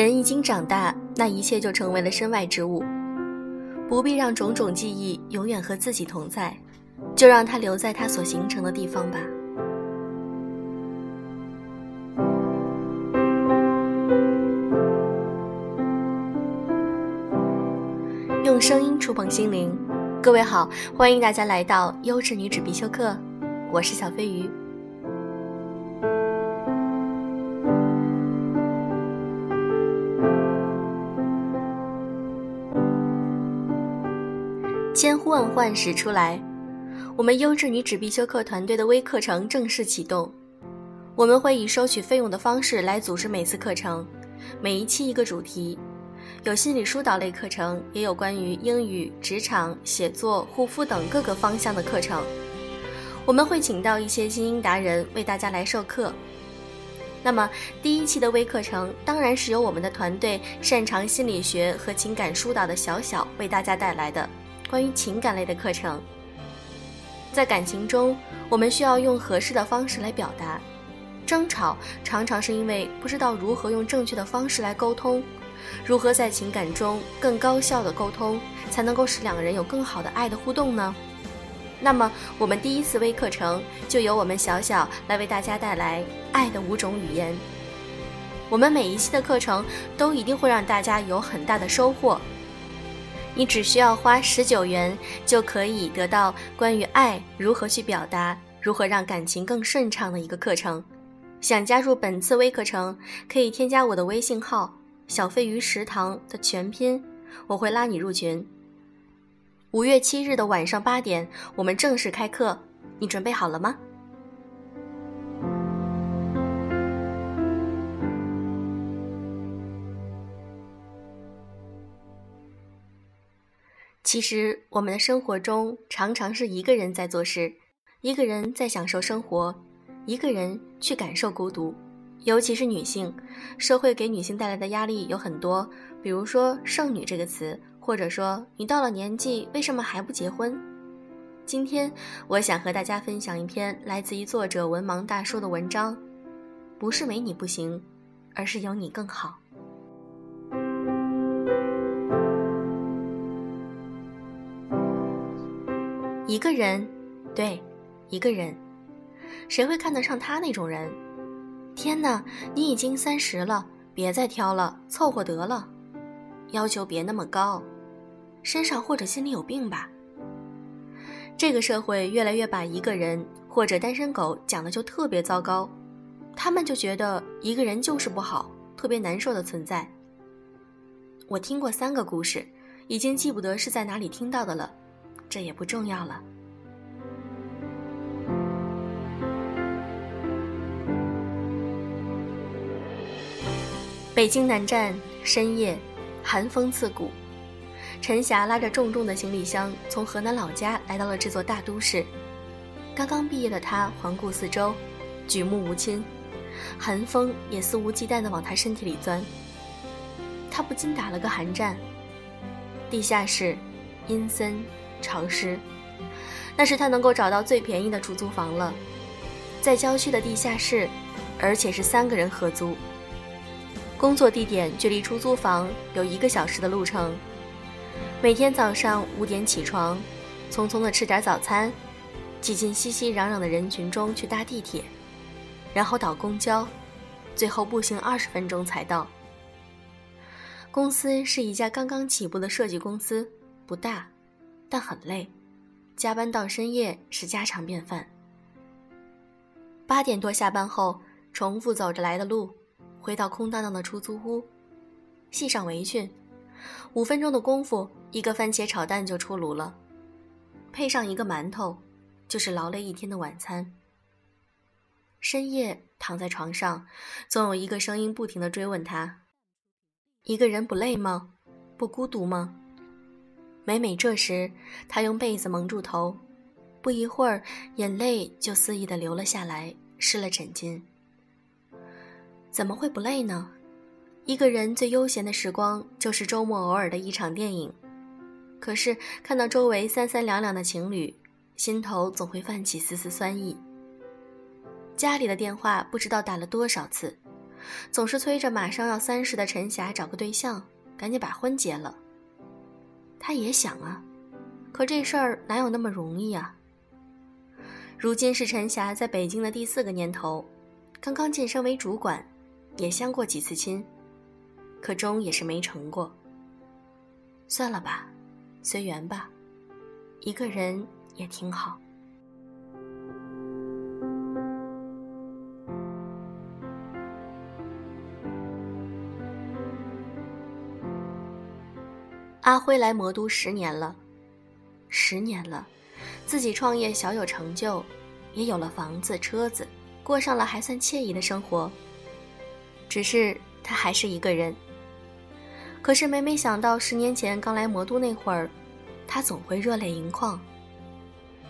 人一经长大，那一切就成为了身外之物，不必让种种记忆永远和自己同在，就让它留在它所形成的地方吧。用声音触碰心灵，各位好，欢迎大家来到优质女子必修课，我是小飞鱼。千呼万唤始出来，我们优质女子必修课团队的微课程正式启动。我们会以收取费用的方式来组织每次课程，每一期一个主题。有心理疏导类课程，也有关于英语、职场、写作、护肤等各个方向的课程。我们会请到一些精英达人为大家来授课。那么，第一期的微课程当然是由我们的团队擅长心理学和情感疏导的小小为大家带来的关于情感类的课程。在感情中，我们需要用合适的方式来表达。争吵常常是因为不知道如何用正确的方式来沟通。如何在情感中更高效的沟通，才能够使两个人有更好的爱的互动呢？那么，我们第一次微课程就由我们小小来为大家带来爱的五种语言。我们每一期的课程都一定会让大家有很大的收获。你只需要花十九元就可以得到关于爱如何去表达、如何让感情更顺畅的一个课程。想加入本次微课程，可以添加我的微信号。小飞鱼食堂的全拼，我会拉你入群。五月七日的晚上八点，我们正式开课，你准备好了吗？其实，我们的生活中常常是一个人在做事，一个人在享受生活，一个人去感受孤独。尤其是女性，社会给女性带来的压力有很多，比如说“剩女”这个词，或者说你到了年纪为什么还不结婚？今天我想和大家分享一篇来自于作者文盲大叔的文章，不是没你不行，而是有你更好。一个人，对，一个人，谁会看得上他那种人？天哪，你已经三十了，别再挑了，凑合得了，要求别那么高，身上或者心里有病吧。这个社会越来越把一个人或者单身狗讲的就特别糟糕，他们就觉得一个人就是不好，特别难受的存在。我听过三个故事，已经记不得是在哪里听到的了，这也不重要了。北京南站深夜，寒风刺骨。陈霞拉着重重的行李箱，从河南老家来到了这座大都市。刚刚毕业的她环顾四周，举目无亲，寒风也肆无忌惮地往她身体里钻。她不禁打了个寒战。地下室，阴森潮湿，那是他能够找到最便宜的出租房了，在郊区的地下室，而且是三个人合租。工作地点距离出租房有一个小时的路程，每天早上五点起床，匆匆的吃点早餐，挤进熙熙攘攘的人群中去搭地铁，然后倒公交，最后步行二十分钟才到。公司是一家刚刚起步的设计公司，不大，但很累，加班到深夜是家常便饭。八点多下班后，重复走着来的路。回到空荡荡的出租屋，系上围裙，五分钟的功夫，一个番茄炒蛋就出炉了，配上一个馒头，就是劳累一天的晚餐。深夜躺在床上，总有一个声音不停的追问他：“一个人不累吗？不孤独吗？”每每这时，他用被子蒙住头，不一会儿，眼泪就肆意的流了下来，湿了枕巾。怎么会不累呢？一个人最悠闲的时光就是周末偶尔的一场电影。可是看到周围三三两两的情侣，心头总会泛起丝丝酸意。家里的电话不知道打了多少次，总是催着马上要三十的陈霞找个对象，赶紧把婚结了。他也想啊，可这事儿哪有那么容易啊？如今是陈霞在北京的第四个年头，刚刚晋升为主管，也相过几次亲，可终也是没成过。算了吧，随缘吧，一个人也挺好。阿辉来魔都十年了，十年了，自己创业小有成就，也有了房子车子，过上了还算惬意的生活。只是他还是一个人。可是每每想到十年前刚来魔都那会儿，他总会热泪盈眶。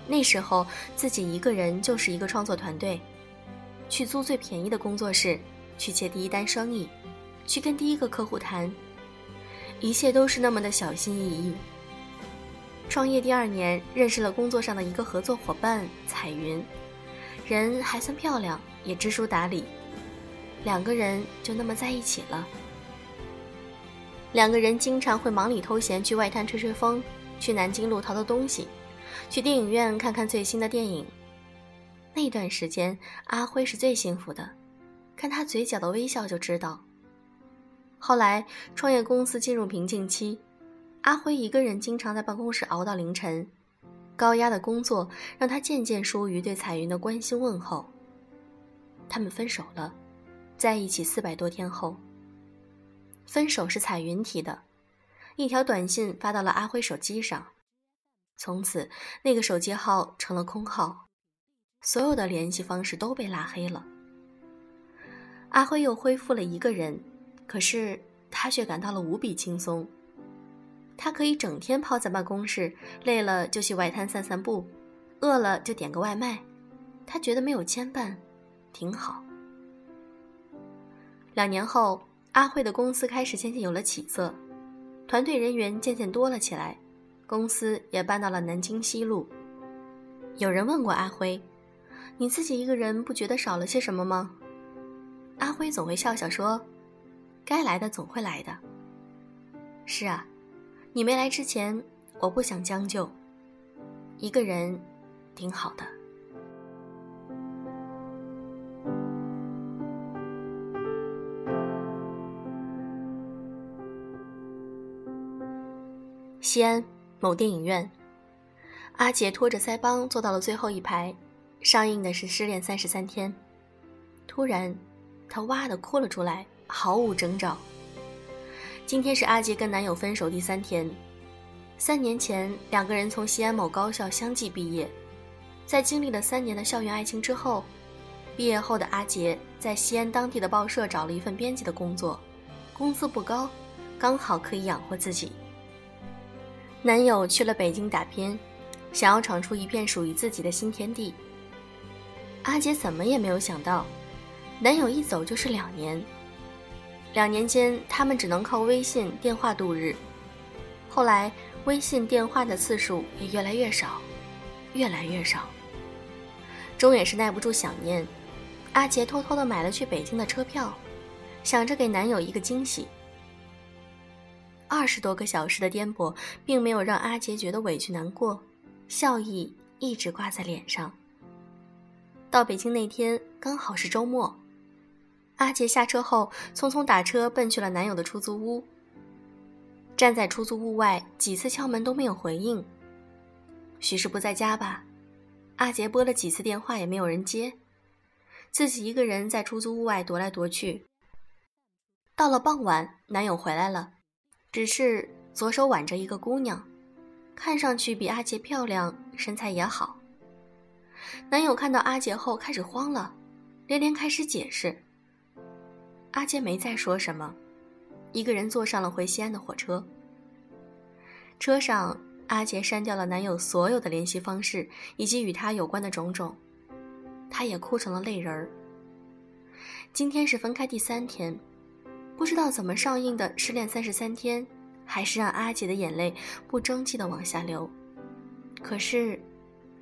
那时候自己一个人就是一个创作团队，去租最便宜的工作室，去接第一单生意，去跟第一个客户谈。一切都是那么的小心翼翼。创业第二年，认识了工作上的一个合作伙伴彩云，人还算漂亮，也知书达理，两个人就那么在一起了。两个人经常会忙里偷闲去外滩吹吹风，去南京路淘淘东西，去电影院看看最新的电影。那段时间，阿辉是最幸福的，看他嘴角的微笑就知道。后来，创业公司进入瓶颈期，阿辉一个人经常在办公室熬到凌晨，高压的工作让他渐渐疏于对彩云的关心问候。他们分手了，在一起四百多天后，分手是彩云提的，一条短信发到了阿辉手机上，从此那个手机号成了空号，所有的联系方式都被拉黑了。阿辉又恢复了一个人。可是他却感到了无比轻松。他可以整天泡在办公室，累了就去外滩散散步，饿了就点个外卖。他觉得没有牵绊，挺好。两年后，阿慧的公司开始渐渐有了起色，团队人员渐渐多了起来，公司也搬到了南京西路。有人问过阿辉：“你自己一个人不觉得少了些什么吗？”阿辉总会笑笑说。该来的总会来的。是啊，你没来之前，我不想将就。一个人，挺好的。西安某电影院，阿杰拖着腮帮坐到了最后一排，上映的是《失恋三十三天》。突然，他哇的哭了出来。毫无征兆。今天是阿杰跟男友分手第三天。三年前，两个人从西安某高校相继毕业，在经历了三年的校园爱情之后，毕业后的阿杰在西安当地的报社找了一份编辑的工作，工资不高，刚好可以养活自己。男友去了北京打拼，想要闯出一片属于自己的新天地。阿杰怎么也没有想到，男友一走就是两年。两年间，他们只能靠微信、电话度日。后来，微信电话的次数也越来越少，越来越少。钟也是耐不住想念，阿杰偷偷的买了去北京的车票，想着给男友一个惊喜。二十多个小时的颠簸，并没有让阿杰觉得委屈难过，笑意一直挂在脸上。到北京那天刚好是周末。阿杰下车后，匆匆打车奔去了男友的出租屋。站在出租屋外，几次敲门都没有回应。许是不在家吧？阿杰拨了几次电话也没有人接，自己一个人在出租屋外踱来踱去。到了傍晚，男友回来了，只是左手挽着一个姑娘，看上去比阿杰漂亮，身材也好。男友看到阿杰后开始慌了，连连开始解释。阿杰没再说什么，一个人坐上了回西安的火车。车上，阿杰删掉了男友所有的联系方式以及与他有关的种种，他也哭成了泪人儿。今天是分开第三天，不知道怎么上映的《失恋三十三天》，还是让阿杰的眼泪不争气的往下流。可是，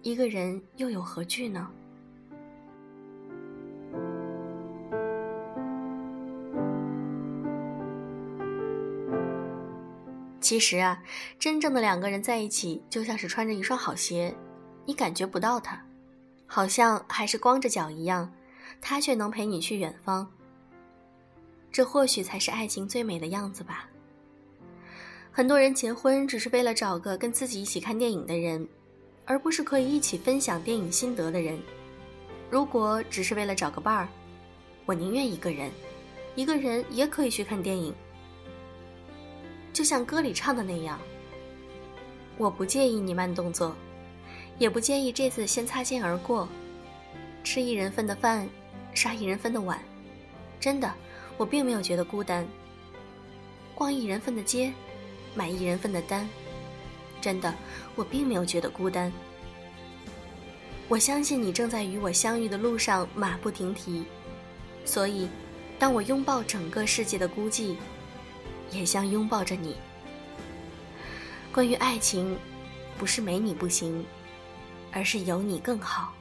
一个人又有何惧呢？其实啊，真正的两个人在一起，就像是穿着一双好鞋，你感觉不到它，好像还是光着脚一样，他却能陪你去远方。这或许才是爱情最美的样子吧。很多人结婚只是为了找个跟自己一起看电影的人，而不是可以一起分享电影心得的人。如果只是为了找个伴儿，我宁愿一个人，一个人也可以去看电影。就像歌里唱的那样，我不介意你慢动作，也不介意这次先擦肩而过，吃一人份的饭，刷一人份的碗，真的，我并没有觉得孤单。逛一人份的街，买一人份的单，真的，我并没有觉得孤单。我相信你正在与我相遇的路上马不停蹄，所以，当我拥抱整个世界的孤寂。也像拥抱着你。关于爱情，不是没你不行，而是有你更好。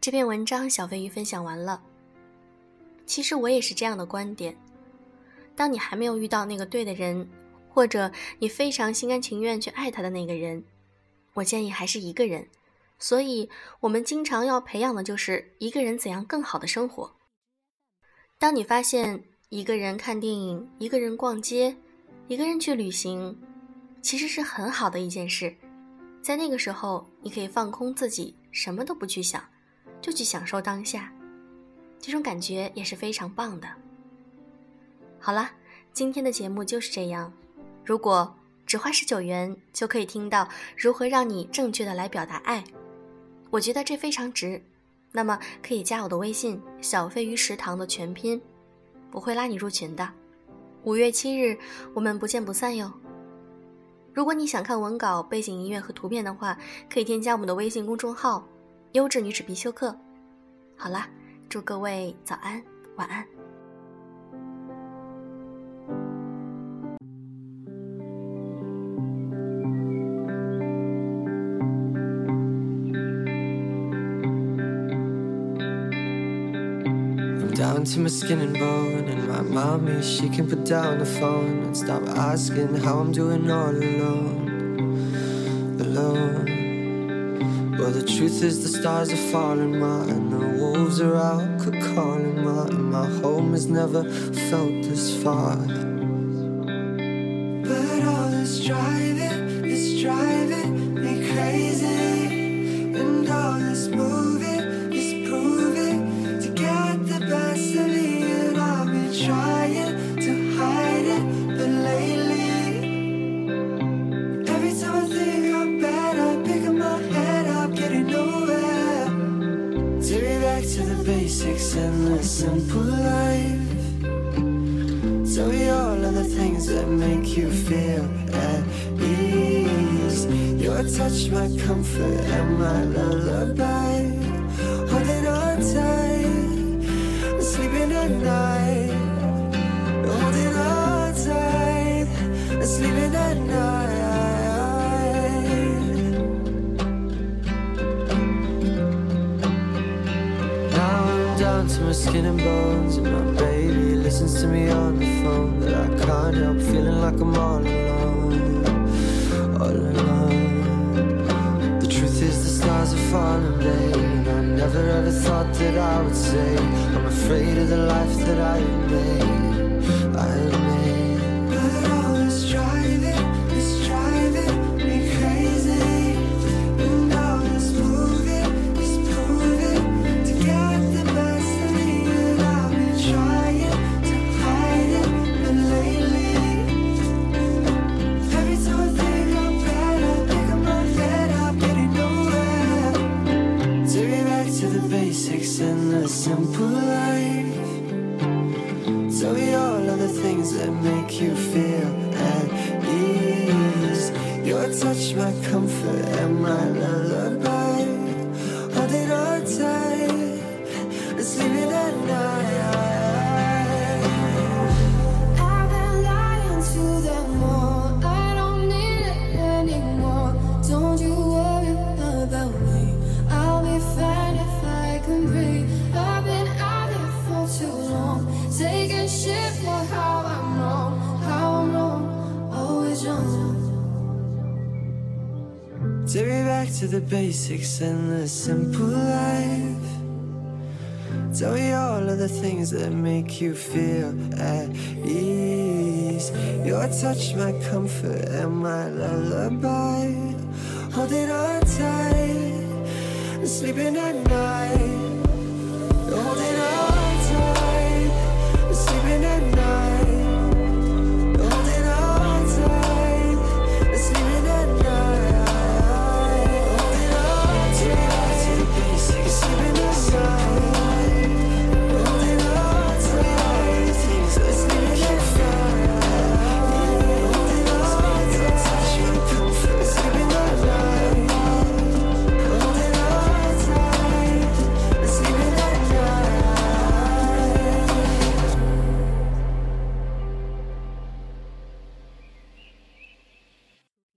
这篇文章小飞鱼分享完了。其实我也是这样的观点：当你还没有遇到那个对的人。或者你非常心甘情愿去爱他的那个人，我建议还是一个人。所以，我们经常要培养的就是一个人怎样更好的生活。当你发现一个人看电影、一个人逛街、一个人去旅行，其实是很好的一件事。在那个时候，你可以放空自己，什么都不去想，就去享受当下，这种感觉也是非常棒的。好了，今天的节目就是这样。如果只花十九元就可以听到如何让你正确的来表达爱，我觉得这非常值。那么可以加我的微信“小飞鱼食堂”的全拼，我会拉你入群的。五月七日我们不见不散哟。如果你想看文稿、背景音乐和图片的话，可以添加我们的微信公众号“优质女子必修课”。好啦，祝各位早安、晚安。To my skin and bone. And my mommy, she can put down the phone and stop asking how I'm doing all alone. Alone. Well, the truth is, the stars are falling, ma, and the wolves are out calling, ma, and my home has never felt this far. But all this driving is driving me crazy, and all this moving. trying to hide it, but lately, every time I think I'm bad, I pick up my head up, getting nowhere. Take me back to the basics and the simple life. Tell me all of the things that make you feel at ease. Your touch, my comfort, and my lullaby. Skin and bones And my baby. Listens to me on the phone But I can't help feeling like I'm all alone. All alone. The truth is the stars are falling, babe And I never ever thought that I would say I'm afraid of the life that I made feel at ease. Your touch, my comfort, and my lullaby. Holding on tight, sleeping at night. Take me back to the basics and the simple life. Tell me all of the things that make you feel at ease. Your touch, my comfort, and my lullaby. Holding on tight, sleeping at night.